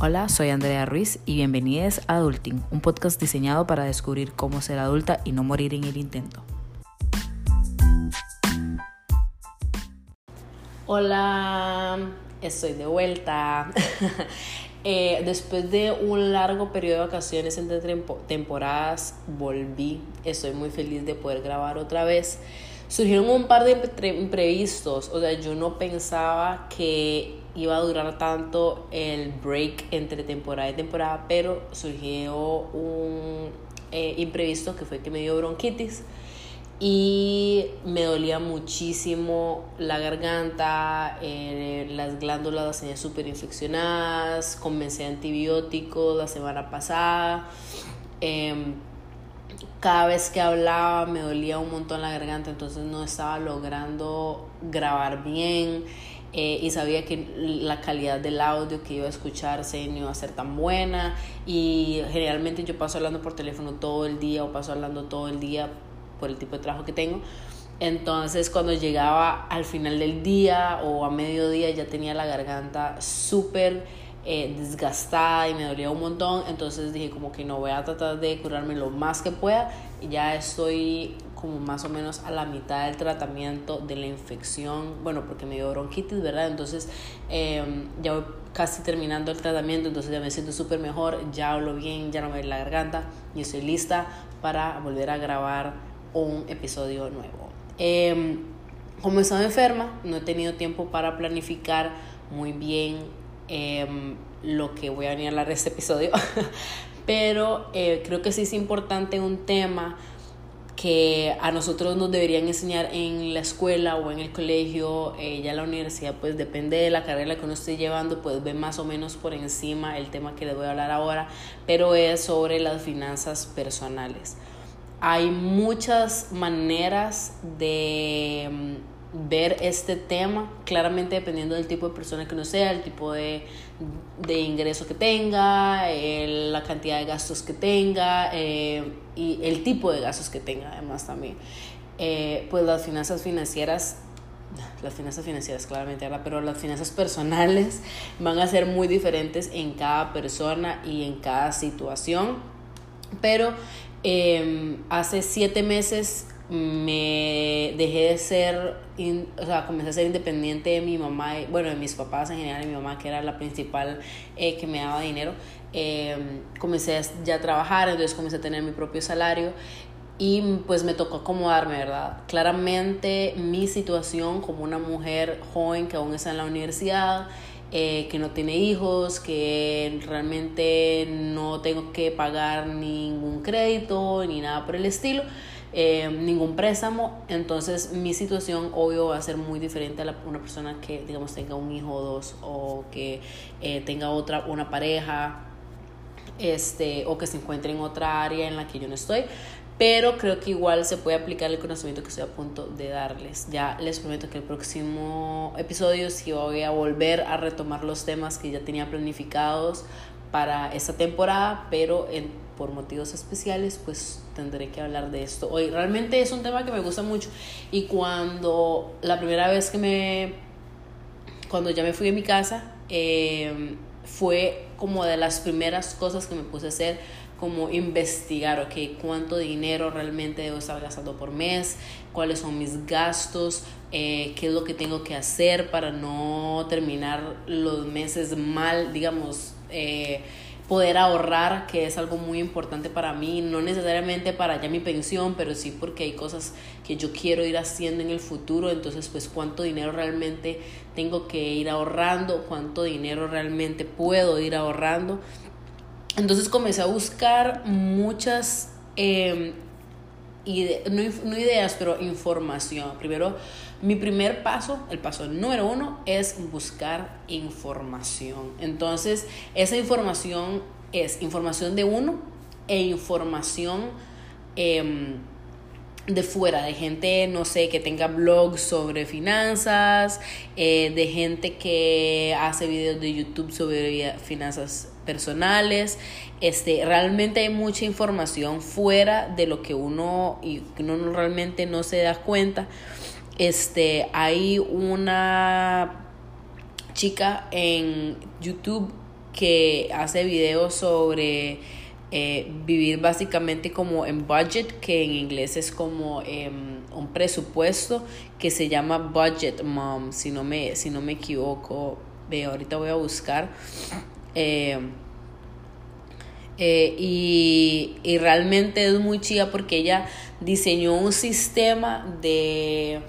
Hola, soy Andrea Ruiz y bienvenidos a Adulting, un podcast diseñado para descubrir cómo ser adulta y no morir en el intento. Hola, estoy de vuelta. Eh, después de un largo periodo de vacaciones entre temporadas, volví. Estoy muy feliz de poder grabar otra vez. Surgieron un par de imprevistos, o sea, yo no pensaba que iba a durar tanto el break entre temporada y temporada, pero surgió un eh, imprevisto que fue que me dio bronquitis y me dolía muchísimo la garganta, eh, las glándulas las tenía súper infeccionadas, comencé antibióticos la semana pasada. Em, cada vez que hablaba me dolía un montón la garganta, entonces no estaba logrando grabar bien. Eh, y sabía que la calidad del audio que iba a escucharse no iba a ser tan buena y generalmente yo paso hablando por teléfono todo el día o paso hablando todo el día por el tipo de trabajo que tengo. Entonces cuando llegaba al final del día o a mediodía ya tenía la garganta súper eh, desgastada y me dolía un montón. Entonces dije como que no voy a tratar de curarme lo más que pueda. Y ya estoy como más o menos a la mitad del tratamiento de la infección. Bueno, porque me dio bronquitis, ¿verdad? Entonces em, ya voy casi terminando el tratamiento. Entonces ya me siento súper mejor. Ya hablo bien, ya no me duele la garganta. Y estoy lista para volver a grabar un episodio nuevo. Eh, como he estado enferma, no he tenido tiempo para planificar muy bien em, lo que voy a venir a hablar de este episodio, pero eh, creo que sí es importante un tema que a nosotros nos deberían enseñar en la escuela o en el colegio, eh, ya la universidad, pues depende de la carrera que uno esté llevando, pues ve más o menos por encima el tema que les voy a hablar ahora, pero es sobre las finanzas personales. Hay muchas maneras de mm, ver este tema, claramente dependiendo del tipo de persona que uno sea, el tipo de, de ingreso que tenga, la cantidad de gastos que tenga eh, y el tipo de gastos que tenga además también. Eh, pues las finanzas financieras las finanzas financieras claramente pero las finanzas personales van a ser muy diferentes en cada persona y en cada situación pero Em, hace siete meses me dejé de ser, o sea, comencé a ser independiente de mi mamá, bueno, de mis papás en general, de mi mamá que era la principal eh, que me daba dinero. Em, comencé ya a trabajar, entonces comencé a tener mi propio salario y pues me tocó acomodarme, ¿verdad? Claramente mi situación como una mujer joven que aún está en la universidad, eh, que no tiene hijos, que realmente no tengo que pagar ningún crédito ni nada por el estilo, eh, ningún préstamo. Entonces mi situación obvio va a ser muy diferente a la, una persona que digamos tenga un hijo o dos o que eh, tenga otra, una pareja este, o que se encuentre en otra área en la que yo no estoy pero creo que igual se puede aplicar el conocimiento que estoy a punto de darles. Ya les prometo que el próximo episodio sí voy a volver a retomar los temas que ya tenía planificados para esta temporada, pero en, por motivos especiales pues tendré que hablar de esto. Hoy realmente es un tema que me gusta mucho. Y cuando la primera vez que me, cuando ya me fui a mi casa, eh, fue como de las primeras cosas que me puse a hacer como investigar, ok, cuánto dinero realmente debo estar gastando por mes, cuáles son mis gastos, eh, qué es lo que tengo que hacer para no terminar los meses mal, digamos, eh, poder ahorrar, que es algo muy importante para mí, no necesariamente para ya mi pensión, pero sí porque hay cosas que yo quiero ir haciendo en el futuro, entonces pues cuánto dinero realmente tengo que ir ahorrando, cuánto dinero realmente puedo ir ahorrando entonces comencé a buscar muchas, em, no, ideas, pero información. Primero, mi primer paso, el paso número uno, es buscar información. Entonces, esa información es información de uno e información em, de fuera, de gente, no sé, que tenga blogs sobre finanzas, eh, de gente que hace videos de YouTube sobre finanzas personales. Este, realmente hay mucha información fuera de lo que uno y uno realmente no se da cuenta. Este, hay una chica en YouTube que hace videos sobre eh, vivir básicamente como en budget, que en inglés es como em, un presupuesto que se llama Budget Mom, si no me, si no me equivoco. Ve, ahorita voy a buscar. Em, eh, y, y, realmente es muy chida porque ella diseñó un sistema de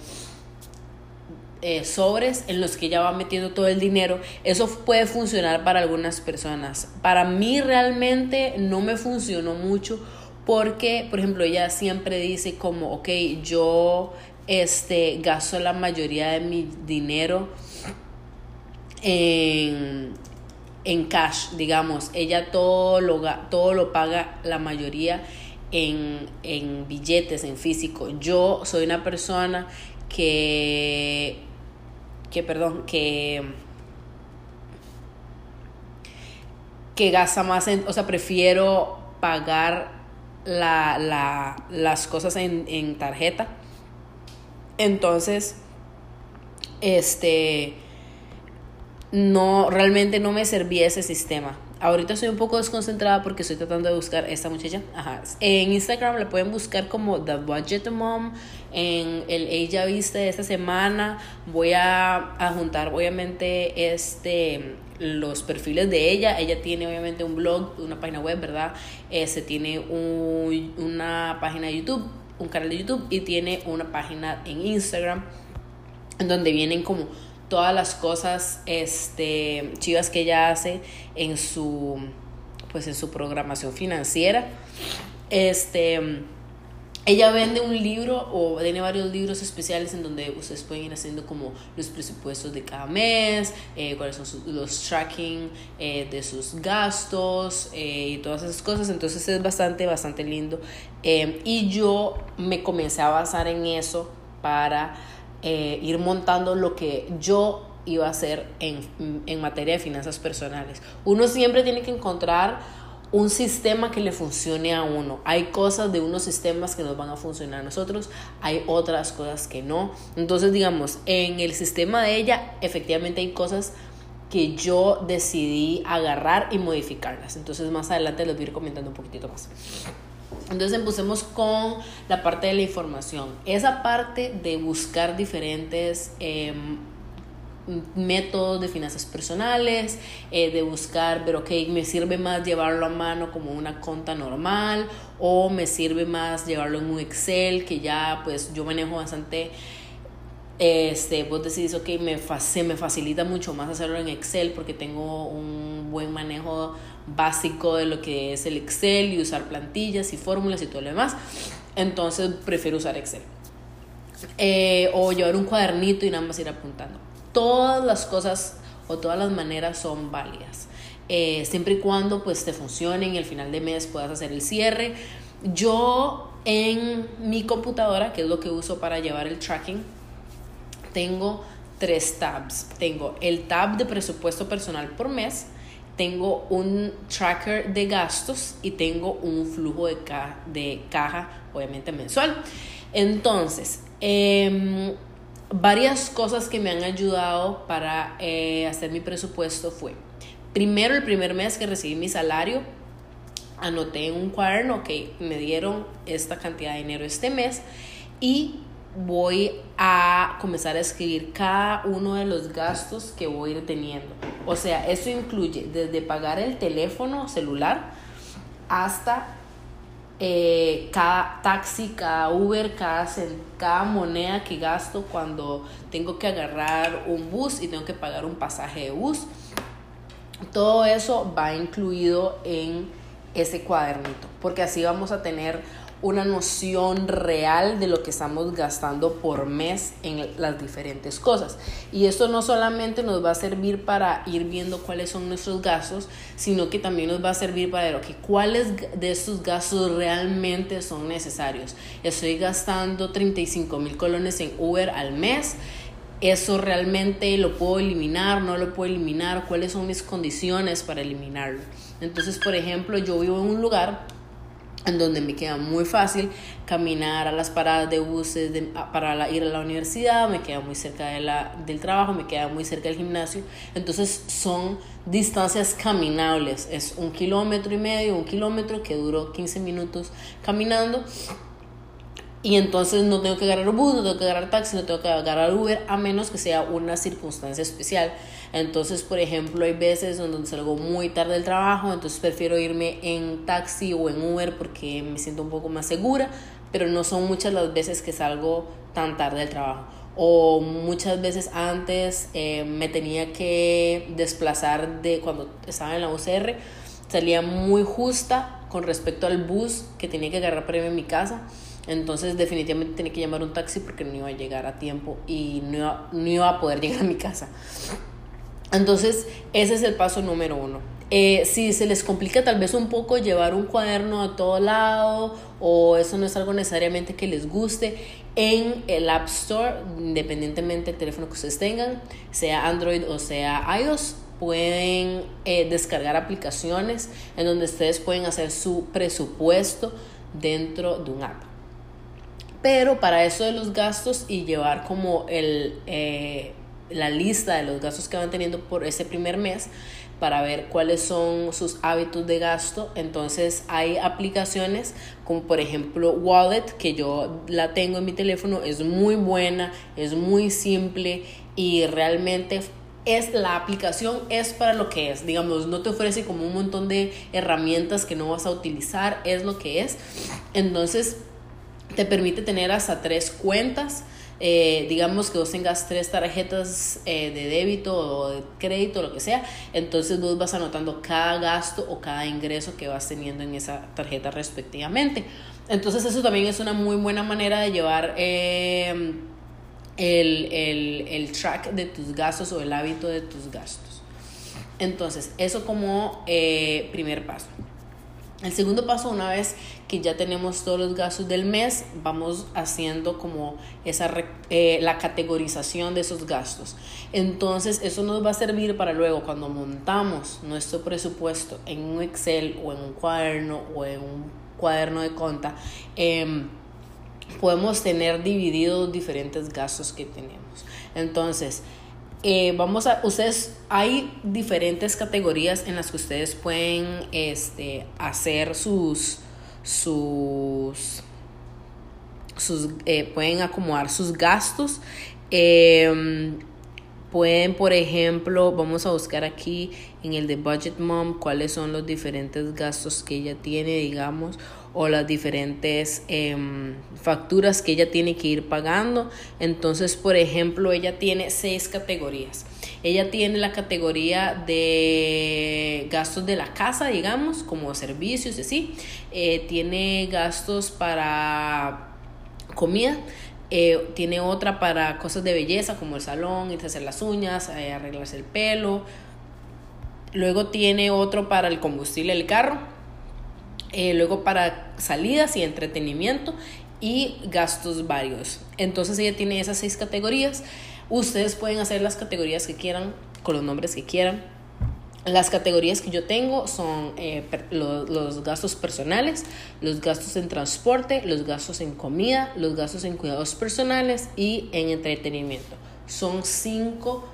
eh, sobres en los que ella va metiendo todo el dinero. Eso puede funcionar para algunas personas. Para mí realmente no me funcionó mucho porque, por ejemplo, ella siempre dice como, ok, yo este, gasto la mayoría de mi dinero en, en cash, digamos. Ella todo lo, todo lo paga la mayoría en, en billetes, en físico. Yo soy una persona que, que perdón, que, que gasta más, en, o sea, prefiero pagar la, la, las cosas en, en tarjeta. Entonces, este no, realmente no me servía ese sistema. Ahorita estoy un poco desconcentrada porque estoy tratando de buscar esta muchacha. Ajá. En Instagram la pueden buscar como The Budget Mom. En el Ella Viste de esta semana voy a, juntar obviamente este los perfiles de ella. Ella tiene obviamente un blog, una página web, ¿verdad? Este tiene un, una página de YouTube, un canal de YouTube y tiene una página en Instagram donde vienen como todas las cosas este, chivas que ella hace en su, pues en su programación financiera. Este, ella vende un libro o tiene varios libros especiales en donde ustedes pueden ir haciendo como los presupuestos de cada mes, eh, cuáles son los tracking eh, de sus gastos eh, y todas esas cosas. Entonces es bastante, bastante lindo. y yo me comencé a basar en eso para eh, ir montando lo que yo iba a hacer en, en materia de finanzas personales. Uno siempre tiene que encontrar un sistema que le funcione a uno. Hay cosas de unos sistemas que nos van a funcionar a nosotros, hay otras cosas que no. Entonces, digamos, en el sistema de ella, efectivamente hay cosas que yo decidí agarrar y modificarlas. Entonces, más adelante les voy a ir comentando un poquitito más. Entonces empecemos con la parte de la información. Esa parte de buscar diferentes em, métodos de finanzas personales, eh, de buscar, pero ok, me sirve más llevarlo a mano como una cuenta normal o me sirve más llevarlo en un Excel que ya pues yo manejo bastante este, vos decís, ok, me, se me facilita mucho más hacerlo en Excel porque tengo un buen manejo básico de lo que es el Excel y usar plantillas y fórmulas y todo lo demás. Entonces prefiero usar Excel. Eh, o llevar un cuadernito y nada más ir apuntando. Todas las cosas o todas las maneras son válidas. Eh, siempre y cuando pues te funcionen y al final de mes puedas hacer el cierre. Yo en mi computadora, que es lo que uso para llevar el tracking, tengo tres tabs. Tengo el tab de presupuesto personal por mes, tengo un tracker de gastos y tengo un flujo de, de caja, obviamente mensual. Entonces, em, varias cosas que me han ayudado para eh, hacer mi presupuesto fue, primero el primer mes que recibí mi salario, anoté en un cuaderno que me dieron esta cantidad de dinero este mes y voy a comenzar a escribir cada uno de los gastos que voy a ir teniendo. O sea, eso incluye desde pagar el teléfono celular hasta eh, cada taxi, cada Uber, cada, cada moneda que gasto cuando tengo que agarrar un bus y tengo que pagar un pasaje de bus. Todo eso va incluido en ese cuadernito, porque así vamos a tener una noción real de lo que estamos gastando por mes en las diferentes cosas. Y esto no solamente nos va a servir para ir viendo cuáles son nuestros gastos, sino que también nos va a servir para ver cuáles de estos gastos realmente son necesarios. Estoy gastando 35 mil colones en Uber al mes. ¿Eso realmente lo puedo eliminar? ¿No lo puedo eliminar? ¿Cuáles son mis condiciones para eliminarlo? Entonces, por ejemplo, yo vivo en un lugar en donde me queda muy fácil caminar a las paradas de buses para ir a la universidad, me queda muy cerca de la, del trabajo, me queda muy cerca del gimnasio. Entonces son distancias caminables, es un kilómetro y medio, un kilómetro que duró 15 minutos caminando. Y entonces no tengo que agarrar bus, no tengo que agarrar taxi, no tengo que agarrar Uber, a menos que sea una circunstancia especial. Entonces, por ejemplo, hay veces donde salgo muy tarde del trabajo, entonces prefiero irme en taxi o en Uber porque me siento un poco más segura, pero no son muchas las veces que salgo tan tarde del trabajo. O muchas veces antes eh, me tenía que desplazar de cuando estaba en la UCR, salía muy justa con respecto al bus que tenía que agarrar para irme a mi casa. Entonces definitivamente tenía que llamar un taxi porque no iba a llegar a tiempo y no no iba a poder llegar a mi casa. Entonces, ese es el paso número uno. Eh, si se les complica tal vez un poco llevar un cuaderno a todo lado o eso no es algo necesariamente que les guste, en el App Store, independientemente del teléfono que ustedes tengan, sea Android o sea iOS, pueden eh, descargar aplicaciones en donde ustedes pueden hacer su presupuesto dentro de un app. Pero para eso de los gastos y llevar como el... Eh, la lista de los gastos que van teniendo por ese primer mes para ver cuáles son sus hábitos de gasto. Entonces hay aplicaciones como por ejemplo Wallet, que yo la tengo en mi teléfono, es muy buena, es muy simple y realmente es la aplicación es para lo que es, digamos, no te ofrece como un montón de herramientas que no vas a utilizar, es lo que es. Entonces te permite tener hasta tres cuentas eh, digamos que vos tengas tres tarjetas eh, de débito o de crédito, lo que sea, entonces vos vas anotando cada gasto o cada ingreso que vas teniendo en esa tarjeta respectivamente. Entonces eso también es una muy buena manera de llevar eh, el, el, el track de tus gastos o el hábito de tus gastos. Entonces, eso como primer paso. El segundo paso, una vez que ya tenemos todos los gastos del mes, vamos haciendo como esa eh, la categorización de esos gastos. Entonces, eso nos va a servir para luego cuando montamos nuestro presupuesto en un Excel o en un cuaderno o en un cuaderno de cuenta, em, podemos tener divididos diferentes gastos que tenemos. Entonces, eh, vamos a, ustedes, hay diferentes categorías en las que ustedes pueden este, hacer sus, sus, sus eh, pueden acomodar sus gastos. Em, pueden, por ejemplo, vamos a buscar aquí en el de Budget Mom cuáles son los diferentes gastos que ella tiene, digamos, o las diferentes em, facturas que ella tiene que ir pagando. Entonces, por ejemplo, ella tiene seis categorías. Ella tiene la categoría de gastos de la casa, digamos, como servicios así. Eh, tiene gastos para comida. Eh, tiene otra para cosas de belleza como el salón, irse a hacer las uñas, eh, arreglarse el pelo. Luego tiene otro para el combustible del carro eh, luego para salidas y entretenimiento y gastos varios. Entonces ella tiene esas seis categorías. Ustedes pueden hacer las categorías que quieran, con los nombres que quieran. Las categorías que yo tengo son eh, los gastos personales, los gastos en transporte, los gastos en comida, los gastos en cuidados personales y en entretenimiento. Son cinco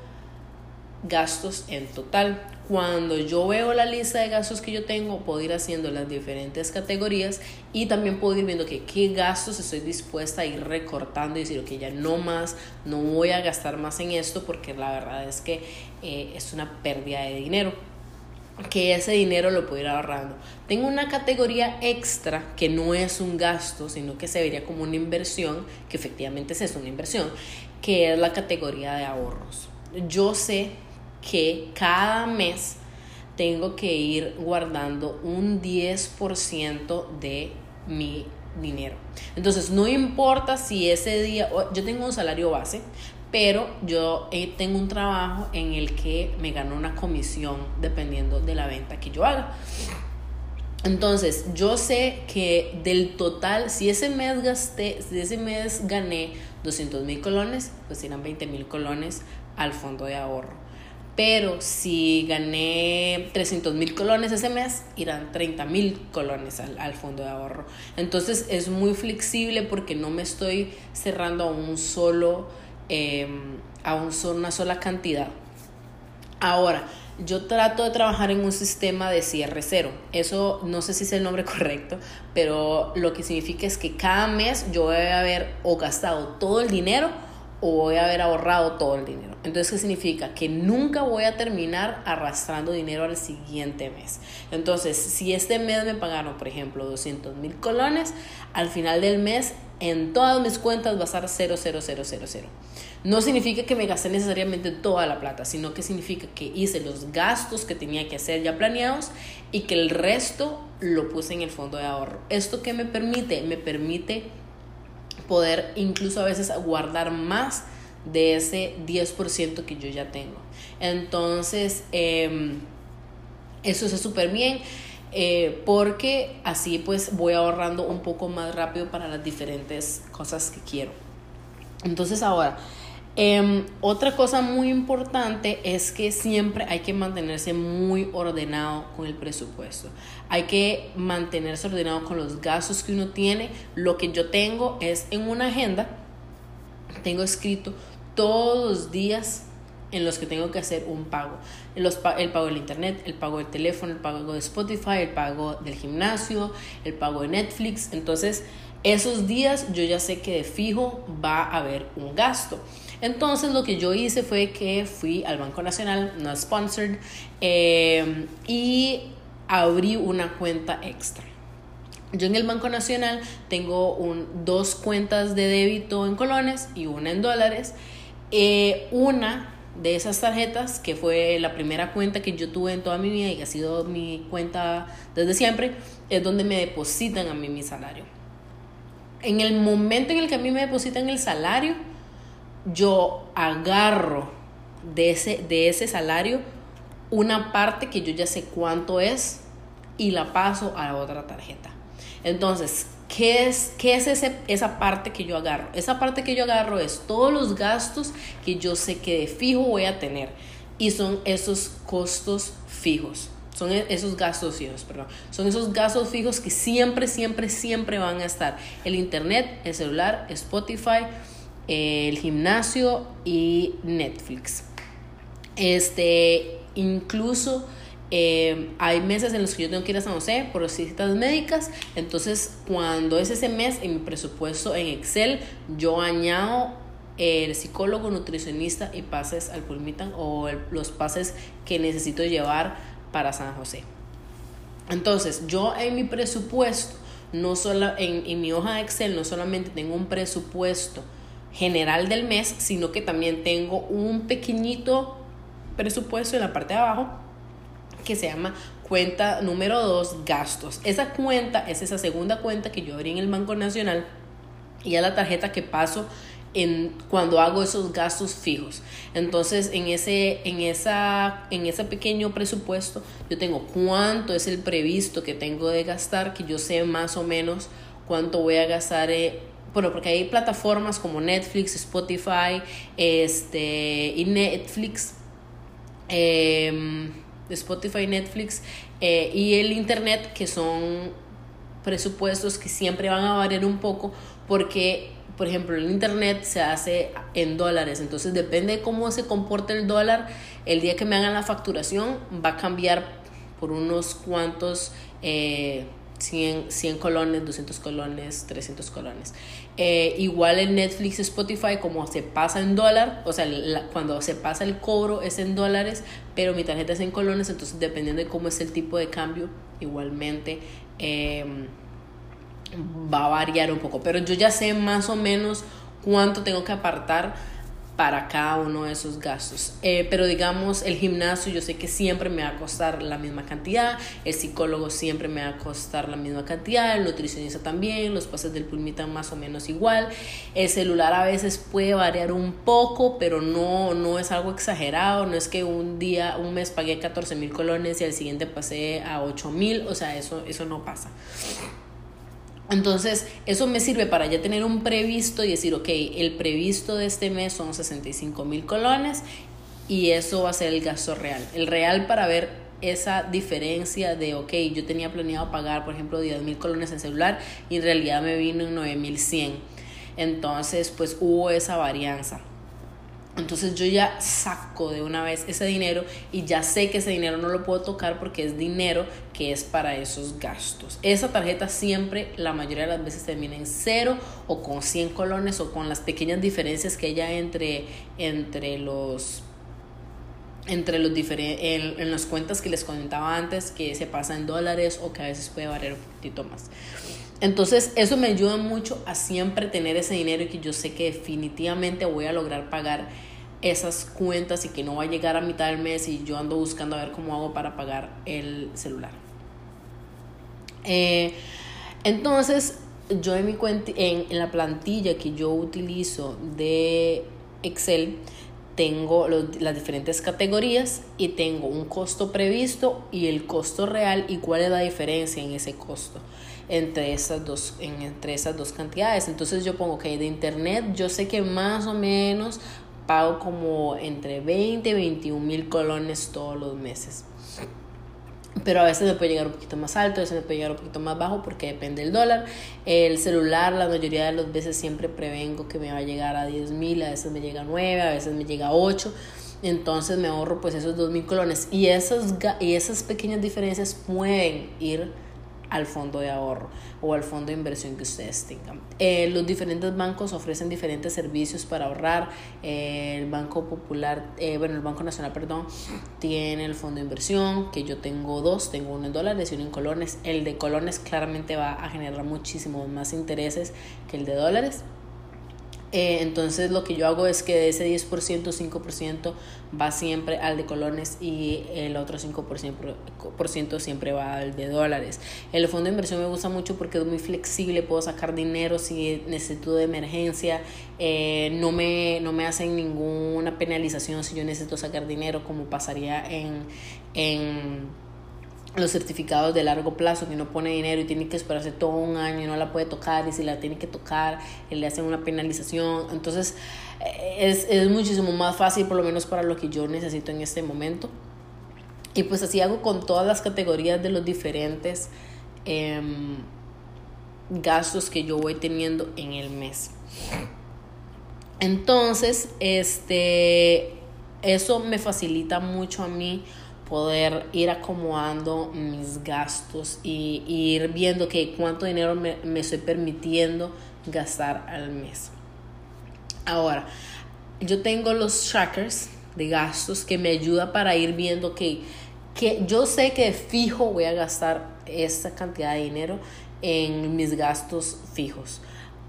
gastos en total. Cuando yo veo la lista de gastos que yo tengo, puedo ir haciendo las diferentes categorías y también puedo ir viendo que qué gastos estoy dispuesta a ir recortando y decir, ok, ya no más, no voy a gastar más en esto porque la verdad es que eh, es una pérdida de dinero que ese dinero lo puedo ir ahorrando. Tengo una categoría extra que no es un gasto, sino que se vería como una inversión, que efectivamente es una inversión, que es la categoría de ahorros. Yo sé que cada mes tengo que ir guardando un 10% de mi dinero. Entonces, no importa si ese día, yo tengo un salario base, pero yo eh, tengo un trabajo en el que me gano una comisión dependiendo de la venta que yo haga. Entonces, yo sé que del total, si ese mes gasté, si ese mes gané 200 mil colones, pues irán 20 mil colones al fondo de ahorro pero si gané 300 mil colones ese mes, irán 30 mil colones al, fondo de ahorro. Entonces es muy flexible porque no me estoy cerrando a un solo, em, a un, una sola cantidad. Ahora, yo trato de trabajar en un sistema de cierre cero. Eso no sé si es el nombre correcto, pero lo que significa es que cada mes yo voy a haber o gastado todo el dinero o voy a haber ahorrado todo el dinero. Entonces, ¿qué significa? Que nunca voy a terminar arrastrando dinero al siguiente mes. Entonces, si este mes me pagaron, por ejemplo, 200 mil colones, al final del mes en todas mis cuentas va a estar 0, 0, 0, 0, 0. No significa que me gasté necesariamente toda la plata, sino que significa que hice los gastos que tenía que hacer ya planeados y que el resto lo puse en el fondo de ahorro. ¿Esto qué me permite? Me permite poder incluso a veces guardar más de ese 10% que yo ya tengo. Entonces, em, eso es súper bien. Eh, porque así pues voy ahorrando un poco más rápido para las diferentes cosas que quiero. Entonces ahora, em, otra cosa muy importante es que siempre hay que mantenerse muy ordenado con el presupuesto. Hay que mantenerse ordenado con los gastos que uno tiene. Lo que yo tengo es en una agenda, tengo escrito todos los días en los que tengo que hacer un pago. Los, el pago del internet, el pago del teléfono, el pago de Spotify, el pago del gimnasio, el pago de Netflix. Entonces, esos días yo ya sé que de fijo va a haber un gasto. Entonces lo que yo hice fue que fui al Banco Nacional, no sponsored, eh, y abrí una cuenta extra. Yo en el Banco Nacional tengo un, dos cuentas de débito en colones y una en dólares. Eh, una de esas tarjetas, que fue la primera cuenta que yo tuve en toda mi vida y que ha sido mi cuenta desde siempre, es donde me depositan a mí mi salario. En el momento en el que a mí me depositan el salario, yo agarro de ese, de ese salario una parte que yo ya sé cuánto es y la paso a la otra tarjeta. Entonces, ¿qué es, qué es ese, esa parte que yo agarro? Esa parte que yo agarro es todos los gastos que yo sé que de fijo voy a tener y son esos costos fijos. Son e, esos gastos fijos, perdón. Son esos gastos fijos que siempre, siempre, siempre van a estar. El internet, el celular, Spotify, el gimnasio y Netflix. Este, incluso eh, hay meses en los que yo tengo que ir a San José por citas médicas, entonces cuando es ese mes en mi presupuesto en Excel, yo añado el psicólogo, nutricionista y pases al Pulmitan o los pases que necesito llevar para San José. Entonces, yo en mi presupuesto, no solo en, en mi hoja de Excel, no solamente tengo un presupuesto general del mes, sino que también tengo un pequeñito presupuesto en la parte de abajo que se llama cuenta número 2, gastos. Esa cuenta es esa segunda cuenta que yo abrí en el Banco Nacional y es la tarjeta que paso en, cuando hago esos gastos fijos. Entonces, en ese, en, esa, en ese pequeño presupuesto, yo tengo cuánto es el previsto que tengo de gastar, que yo sé más o menos cuánto voy a gastar. Eh, bueno, porque hay plataformas como Netflix, Spotify, este, y Netflix. Eh, Spotify, Netflix y el Internet, que son presupuestos que siempre van a variar un poco porque, por ejemplo, el Internet se hace en dólares, entonces depende de cómo se comporte el dólar, el día que me hagan la facturación va a cambiar por unos cuantos... Eh, 100, 100 colones, 200 colones, 300 colones. Eh, igual en Netflix, Spotify, como se pasa en dólar, o sea, cuando se pasa el cobro es en dólares, pero mi tarjeta es en colones, entonces dependiendo de cómo es el tipo de cambio, igualmente em, va a variar un poco. Pero yo ya sé más o menos cuánto tengo que apartar para cada uno de esos gastos. Eh, pero digamos, el gimnasio yo sé que siempre me va a costar la misma cantidad, el psicólogo siempre me va a costar la misma cantidad, el nutricionista también, los pases del pulmita más o menos igual. El celular a veces puede variar un poco, pero no, no es algo exagerado, no es que un día, un mes pagué 14 mil colones y al siguiente pasé a 8 mil, o sea, eso, eso no pasa. Entonces, eso me sirve para ya tener un previsto y decir, ok, el previsto de este mes son 65 mil colones y eso va a ser el gasto real. El real para ver esa diferencia de, ok, yo tenía planeado pagar, por ejemplo, 10 mil colones en celular y en realidad me vino en 9100. Entonces, pues hubo esa varianza. Entonces yo ya saco de una vez ese dinero y ya sé que ese dinero no lo puedo tocar porque es dinero que es para esos gastos. Esa tarjeta siempre, la mayoría de las veces termina en cero o con 100 colones o con las pequeñas diferencias que haya entre, entre los entre los diferentes en, en, las cuentas que les comentaba antes que se pasa en dólares o que a veces puede variar un poquito más. Entonces eso me ayuda mucho a siempre tener ese dinero y que yo sé que definitivamente voy a lograr pagar esas cuentas y que no va a llegar a mitad del mes y yo ando buscando a ver cómo hago para pagar el celular. Eh, entonces yo en mi cuenta, en, en la plantilla que yo utilizo de Excel, tengo las diferentes categorías y tengo un costo previsto y el costo real y cuál es la diferencia en ese costo entre esas dos, entre esas dos cantidades. Entonces yo pongo que de internet yo sé que más o menos pago como entre 20 y 21 mil colones todos los meses. Pero a veces me puede llegar un poquito más alto, a veces me puede llegar un poquito más bajo porque depende del dólar. El celular, la mayoría de las veces siempre prevengo que me va a llegar a 10 mil, a veces me llega a 9, a veces me llega a 8 entonces me ahorro pues esos dos mil colones y esas, y esas pequeñas diferencias pueden ir al fondo de ahorro o al fondo de inversión que ustedes tengan. Eh, los diferentes bancos ofrecen diferentes servicios para ahorrar. Eh, el Banco Popular, eh, bueno, el Banco Nacional, perdón, tiene el fondo de inversión, que yo tengo dos, tengo uno en dólares y uno en colones. El de colones claramente va a generar muchísimos más intereses que el de dólares. Eh, entonces lo que yo hago es que de ese 10%, 5% va siempre al de colones y el otro 5% siempre va al de dólares. El fondo de inversión me gusta mucho porque es muy flexible, puedo sacar dinero si necesito de emergencia, eh, no, me, no me hacen ninguna penalización si yo necesito sacar dinero como pasaría en... en los certificados de largo plazo que no pone dinero y tiene que esperarse todo un año y no la puede tocar y si la tiene que tocar le hacen una penalización. Entonces eh, es, es muchísimo más fácil por lo menos para lo que yo necesito en este momento. Y pues así hago con todas las categorías de los diferentes em, gastos que yo voy teniendo en el mes. Entonces este eso me facilita mucho a mí poder ir acomodando mis gastos y, ir viendo que cuánto dinero me, estoy permitiendo gastar al mes. Ahora, yo tengo los trackers de gastos que me ayuda para ir viendo que, que yo sé que fijo voy a gastar esta cantidad de dinero en mis gastos fijos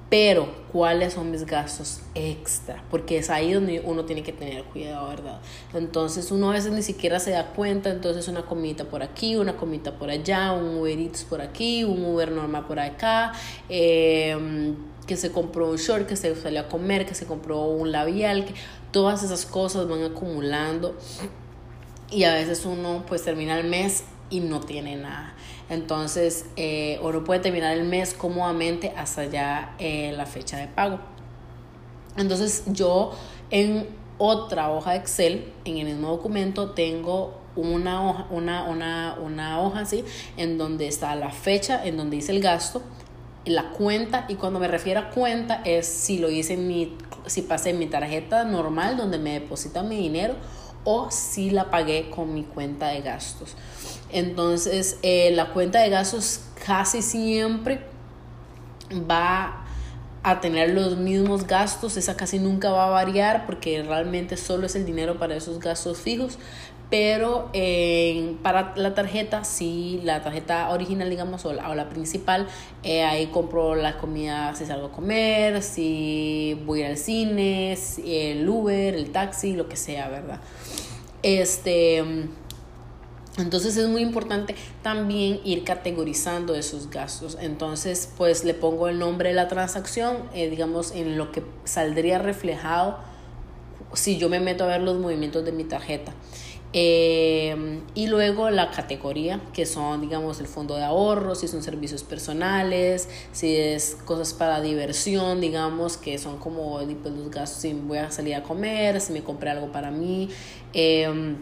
pero cuáles son mis gastos extra, porque es ahí donde uno tiene que tener cuidado, ¿verdad? Entonces uno a veces ni siquiera se da cuenta, entonces una comida por aquí, una comida por allá, un Uber Eats por aquí, un Uber normal por acá, em, que se compró un short, que se salió a comer, que se compró un labial, que todas esas cosas van acumulando y a veces uno pues termina el mes y no tiene nada. Entonces, eh, uno puede terminar el mes cómodamente hasta ya eh, la fecha de pago. Entonces, yo en otra hoja de Excel, en el mismo documento, tengo una hoja, una, una, una hoja así, en donde está la fecha, en donde dice el gasto, la cuenta, y cuando me refiero a cuenta es si lo hice en mi, si pasé en mi tarjeta normal donde me depositan mi dinero o si la pagué con mi cuenta de gastos. Entonces, eh, la cuenta de gastos casi siempre va a tener los mismos gastos, esa casi nunca va a variar porque realmente solo es el dinero para esos gastos fijos, pero para la tarjeta, sí, la tarjeta original, digamos, o la, principal, eh, ahí compro la comida si salgo a comer, si voy al cine, el Uber, el taxi, lo que sea, ¿verdad? Este. Entonces es muy importante también ir categorizando esos gastos. Entonces, pues le pongo el nombre de la transacción, eh, digamos, en lo que saldría reflejado si yo me meto a ver los movimientos de mi tarjeta. Eh, y luego la categoría, que son, digamos, el fondo de ahorro, si son servicios personales, si es cosas para diversión, digamos, que son como pues, los gastos, si voy a salir a comer, si me compré algo para mí. Eh,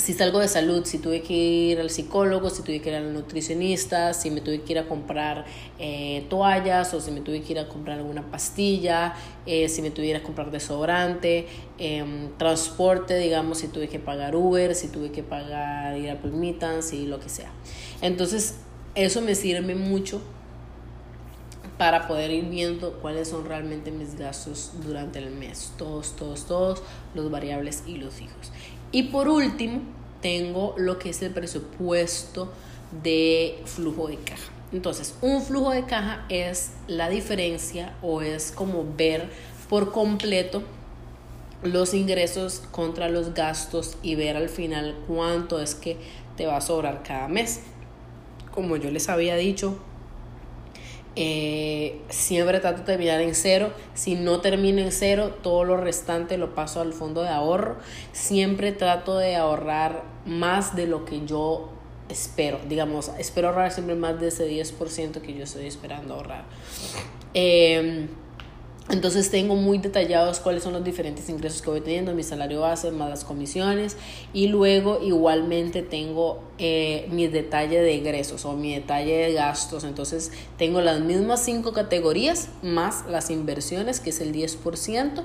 si salgo de salud, si tuve que ir al psicólogo, si tuve que ir al nutricionista, si me tuve que ir a comprar eh, toallas o si me tuve que ir a comprar alguna pastilla, eh, si me tuviera que comprar desodorante, em, transporte, digamos, si tuve que pagar Uber, si tuve que pagar ir a Permittance y lo que sea. Entonces, eso me sirve mucho para poder ir viendo cuáles son realmente mis gastos durante el mes, todos, todos, todos, los variables y los fijos. Y por último, tengo lo que es el presupuesto de flujo de caja. Entonces, un flujo de caja es la diferencia o es como ver por completo los ingresos contra los gastos y ver al final cuánto es que te va a sobrar cada mes. Como yo les había dicho, eh, siempre trato de terminar en cero. Si no termino en cero, todo lo restante lo paso al fondo de ahorro. Siempre trato de ahorrar más de lo que yo espero. Digamos, espero ahorrar siempre más de ese 10% que yo estoy esperando ahorrar. Eh, entonces tengo muy detallados cuáles son los diferentes ingresos que voy teniendo, mi salario base más las comisiones y luego igualmente tengo eh, mi detalle de ingresos o mi detalle de gastos. Entonces tengo las mismas cinco categorías más las inversiones que es el 10%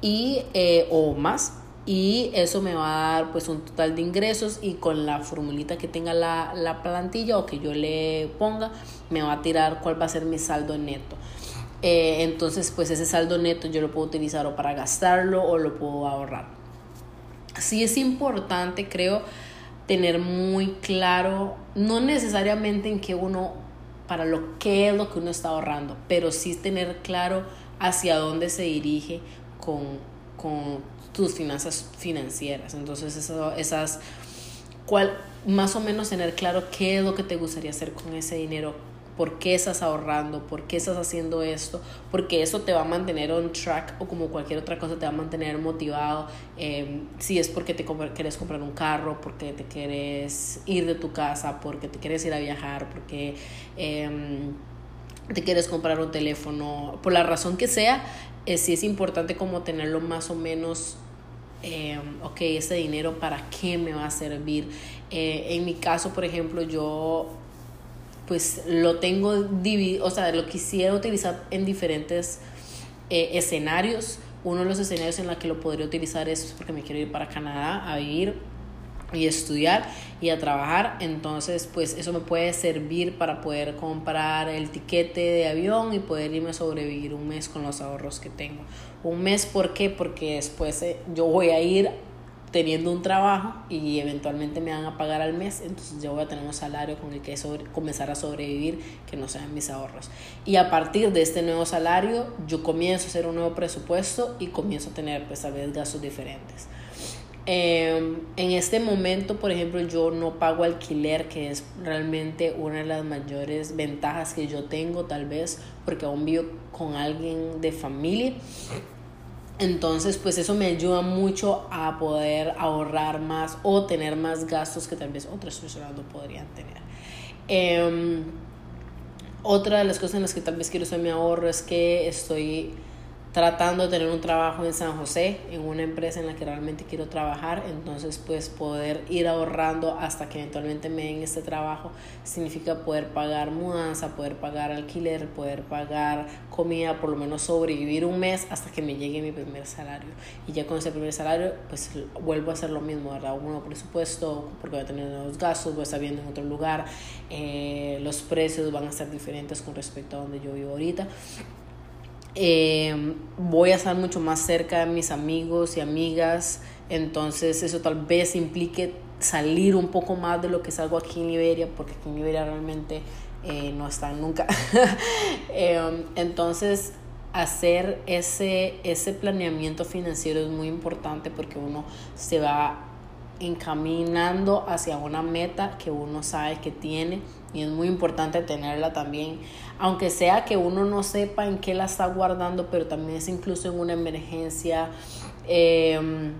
y, eh, o más y eso me va a dar pues un total de ingresos y con la formulita que tenga la, la plantilla o que yo le ponga me va a tirar cuál va a ser mi saldo neto. Eh, entonces, pues ese saldo neto yo lo puedo utilizar o para gastarlo o lo puedo ahorrar. Sí es importante, creo, tener muy claro, no necesariamente en qué uno, para lo que es lo que uno está ahorrando, pero sí tener claro hacia dónde se dirige con, con tus finanzas financieras. Entonces, eso, esas, cuál, más o menos tener claro qué es lo que te gustaría hacer con ese dinero por qué estás ahorrando, por qué estás haciendo esto, porque eso te va a mantener on track o como cualquier otra cosa te va a mantener motivado. Em, si es porque te quieres comprar un carro, porque te quieres ir de tu casa, porque te quieres ir a viajar, porque em, te quieres comprar un teléfono, por la razón que sea, eh, sí es importante como tenerlo más o menos eh, ok, ese dinero para qué me va a servir. Eh, en mi caso, por ejemplo, yo pues lo tengo dividido, o sea, lo quisiera utilizar en diferentes eh, escenarios. Uno de los escenarios en los que lo podría utilizar es porque me quiero ir para Canadá a vivir y estudiar y a trabajar. Entonces, pues eso me puede servir para poder comprar el tiquete de avión y poder irme a sobrevivir un mes con los ahorros que tengo. Un mes, ¿por qué? Porque después eh, yo voy a ir teniendo un trabajo y eventualmente me van a pagar al mes, entonces yo voy a tener un salario con el que comenzar a sobrevivir que no sean mis ahorros. Y a partir de este nuevo salario, yo comienzo a hacer un nuevo presupuesto y comienzo a tener pues a veces gastos diferentes. Em, en este momento, por ejemplo, yo no pago alquiler, que es realmente una de las mayores ventajas que yo tengo, tal vez porque aún vivo con alguien de familia. Entonces, pues eso me ayuda mucho a poder ahorrar más o tener más gastos que tal vez otras personas no podrían tener. Em, otra de las cosas en las que tal vez quiero usar mi ahorro es que estoy tratando de tener un trabajo en San José, en una empresa en la que realmente quiero trabajar, entonces pues poder ir ahorrando hasta que eventualmente me den este trabajo significa poder pagar mudanza, poder pagar alquiler, poder pagar comida, por lo menos sobrevivir un mes hasta que me llegue mi primer salario. Y ya con ese primer salario pues vuelvo a hacer lo mismo, ¿verdad? Un nuevo presupuesto porque voy a tener nuevos gastos, voy a estar viendo en otro lugar, eh, los precios van a ser diferentes con respecto a donde yo vivo ahorita. Eh, voy a estar mucho más cerca de mis amigos y amigas, entonces eso tal vez implique salir un poco más de lo que salgo aquí en Liberia, porque aquí en Liberia realmente eh, no están nunca. Eh, entonces, hacer ese, ese planeamiento financiero es muy importante porque uno se va encaminando hacia una meta que uno sabe que tiene y es muy importante tenerla también, aunque sea que uno no sepa en qué la está guardando, pero también es incluso en una emergencia, Em,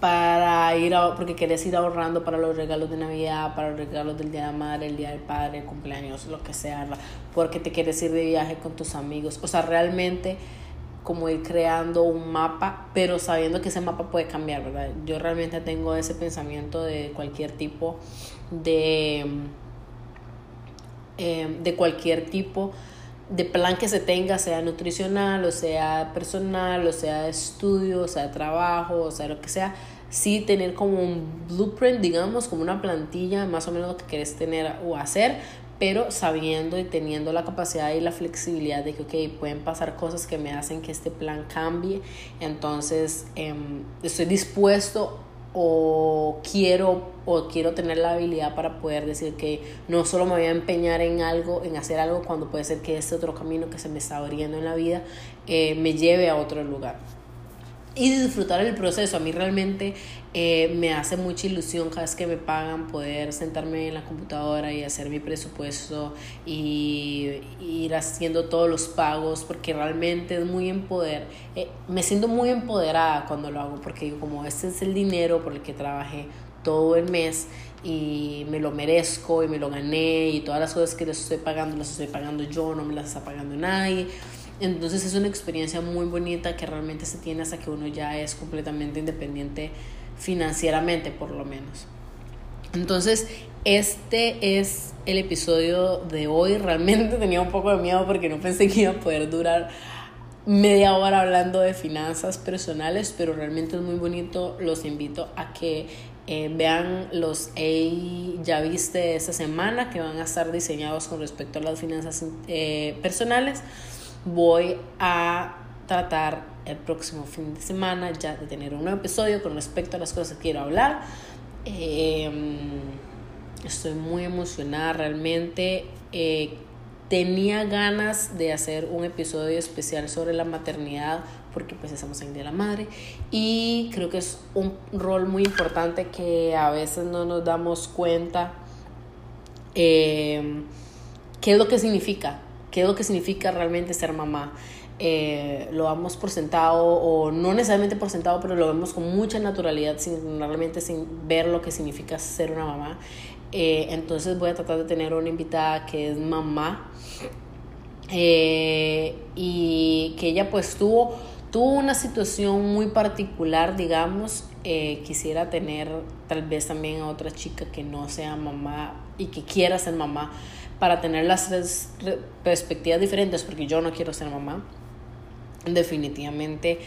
para ir a, porque querés ir ahorrando para los regalos de Navidad, para los regalos del Día de la Madre, el Día del Padre, el cumpleaños, lo que sea, porque te quieres ir de viaje con tus amigos. O sea, realmente como ir creando un mapa, pero sabiendo que ese mapa puede cambiar, ¿verdad? Yo realmente tengo ese pensamiento de cualquier tipo de, eh, de cualquier tipo de plan que se tenga, sea nutricional, o sea personal, o sea estudio, o sea trabajo, o sea lo que sea, sí tener como un blueprint, digamos, como una plantilla más o menos lo que quieres tener o hacer, pero sabiendo y teniendo la capacidad y la flexibilidad de que, ok, pueden pasar cosas que me hacen que este plan cambie, entonces em, estoy dispuesto o quiero o quiero tener la habilidad para poder decir que no solo me voy a empeñar en algo, en hacer algo cuando puede ser que este otro camino que se me está abriendo en la vida eh, me lleve a otro lugar y disfrutar el proceso. A mí realmente eh, me hace mucha ilusión cada vez que me pagan poder sentarme en la computadora y hacer mi presupuesto y, ir haciendo todos los pagos porque realmente es muy empoder. Eh, me siento muy empoderada cuando lo hago porque digo como este es el dinero por el que trabajé todo el mes y me lo merezco y me lo gané y todas las cosas que les estoy pagando las estoy pagando yo, no me las está pagando nadie. Entonces es una experiencia muy bonita que realmente se tiene hasta que uno ya es completamente independiente financieramente por lo menos. Entonces, este es el episodio de hoy. Realmente tenía un poco de miedo porque no pensé que iba a poder durar media hora hablando de finanzas personales, pero realmente es muy bonito. Los invito a que eh, vean los A ya viste esta semana que van a estar diseñados con respecto a las finanzas eh, personales. Voy a tratar el próximo fin de semana ya de tener un nuevo episodio con respecto a las cosas que quiero hablar. Em, estoy muy emocionada realmente. Eh, tenía ganas de hacer un episodio especial sobre la maternidad porque pues estamos en Día de la Madre y creo que es un rol muy importante que a veces no nos damos cuenta em, qué es lo que significa, qué es lo que significa realmente ser mamá. Eh, lo damos por sentado o no necesariamente por sentado, pero lo vemos con mucha naturalidad, sin, realmente sin ver lo que significa ser una mamá. Eh, entonces voy a tratar de tener una invitada que es mamá eh, y que ella pues tuvo, tuvo una situación muy particular, digamos, quisiera tener tal vez también a otra chica que no sea mamá y que quiera ser mamá para tener las perspectivas diferentes, porque yo no quiero ser mamá definitivamente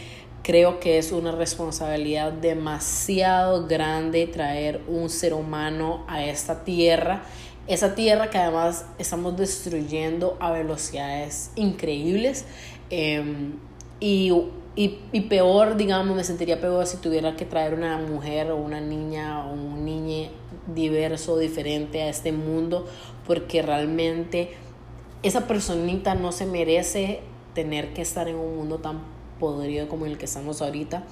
creo que es una responsabilidad demasiado grande traer un ser humano a esta tierra. Esa tierra que además estamos destruyendo a velocidades increíbles. Em, y, y, peor, digamos, me sentiría peor si tuviera que traer una mujer o una niña o un niño diverso, diferente a este mundo, porque realmente esa personita no se merece tener que estar en un mundo tan podrido como el que estamos ahorita.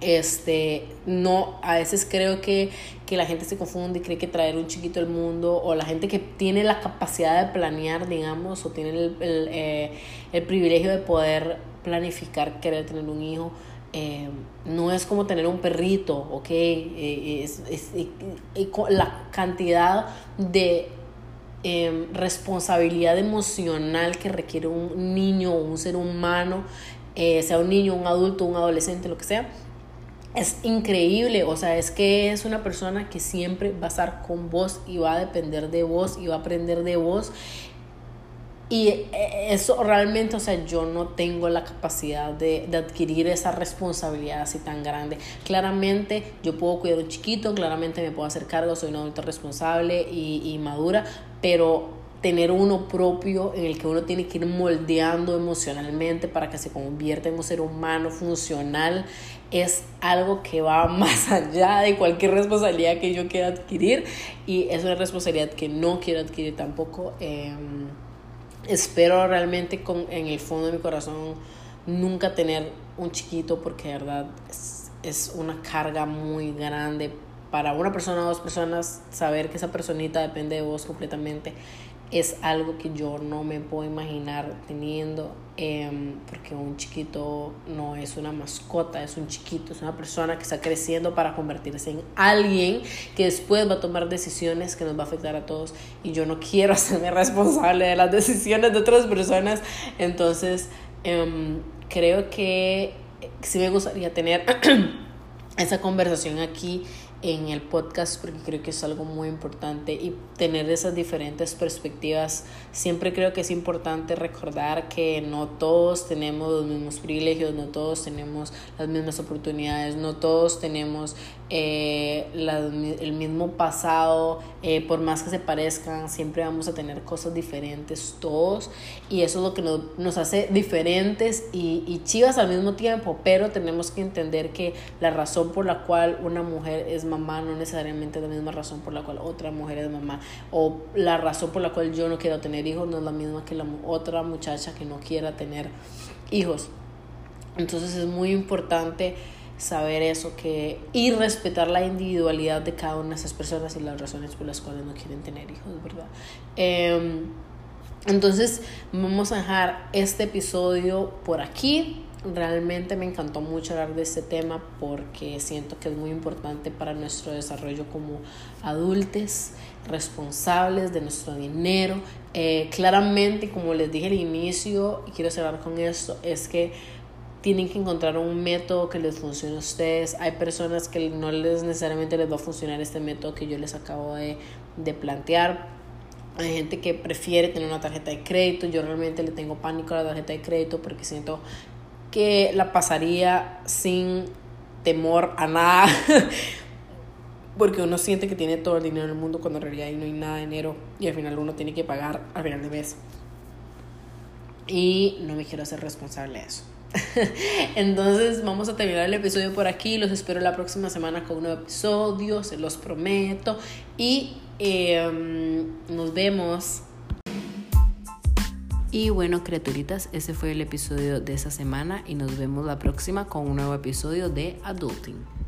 Este, no, a veces creo que, que la gente se confunde y cree que traer un chiquito al mundo o la gente que tiene la capacidad de planear, digamos, o tiene el, el, eh, el privilegio de poder planificar querer tener un hijo, eh, no es como tener un perrito, ¿ok? Eh, es, es, la cantidad de Em, responsabilidad emocional que requiere un niño o un ser humano, eh, sea un niño, un adulto, un adolescente, lo que sea, es increíble, o sea, es que es una persona que siempre va a estar con vos y va a depender de vos y va a aprender de vos y eh, eso realmente, o sea, yo no tengo la capacidad de, de, adquirir esa responsabilidad así tan grande. Claramente yo puedo cuidar un chiquito, claramente me puedo hacer cargo, soy una adulta responsable y, y madura, pero tener uno propio en el que uno tiene que ir moldeando emocionalmente para que se convierta en un ser humano funcional es algo que va más allá de cualquier responsabilidad que yo quiera adquirir y es una responsabilidad que no quiero adquirir tampoco. Eh, espero realmente con, en el fondo de mi corazón nunca tener un chiquito porque de verdad es, es una carga muy grande para una persona o dos personas saber que esa personita depende de vos completamente es algo que yo no me puedo imaginar teniendo, em, porque un chiquito no es una mascota, es un chiquito, es una persona que está creciendo para convertirse en alguien que después va a tomar decisiones que nos va a afectar a todos. Y yo no quiero hacerme responsable de las decisiones de otras personas, entonces em, creo que sí me gustaría tener esa conversación aquí en el podcast porque creo que es algo muy importante y tener esas diferentes perspectivas. Siempre creo que es importante recordar que no todos tenemos los mismos privilegios, no todos tenemos las mismas oportunidades, no todos tenemos eh, el mismo pasado, eh, por más que se parezcan, siempre vamos a tener cosas diferentes todos y eso es lo que nos, nos hace diferentes y, y chivas al mismo tiempo, pero tenemos que entender que la razón por la cual una mujer es mamá no necesariamente es la misma razón por la cual otra mujer es mamá o la razón por la cual yo no quiero tener hijos no es la misma que la otra muchacha que no quiera tener hijos. Entonces es muy importante saber eso que y respetar la individualidad de cada una de esas personas y las razones por las cuales no quieren tener hijos, ¿verdad? Em, entonces vamos a dejar este episodio por aquí. Realmente me encantó mucho hablar de este tema porque siento que es muy importante para nuestro desarrollo como adultos responsables de nuestro dinero. Eh, claramente, como les dije al inicio, y quiero cerrar con esto, es que tienen que encontrar un método que les funcione a ustedes. Hay personas que no les necesariamente les va a funcionar este método que yo les acabo de, de plantear. Hay gente que prefiere tener una tarjeta de crédito. Yo realmente le tengo pánico a la tarjeta de crédito porque siento que la pasaría sin temor a nada. porque uno siente que tiene todo el dinero del mundo cuando en realidad ahí no hay nada de dinero y al final uno tiene que pagar al final de mes. Y no me quiero hacer responsable de eso. Entonces vamos a terminar el episodio por aquí. Los espero la próxima semana con un nuevo episodio, se los prometo. Y em, nos vemos. Y bueno, criaturitas, ese fue el episodio de esa semana y nos vemos la próxima con un nuevo episodio de Adulting.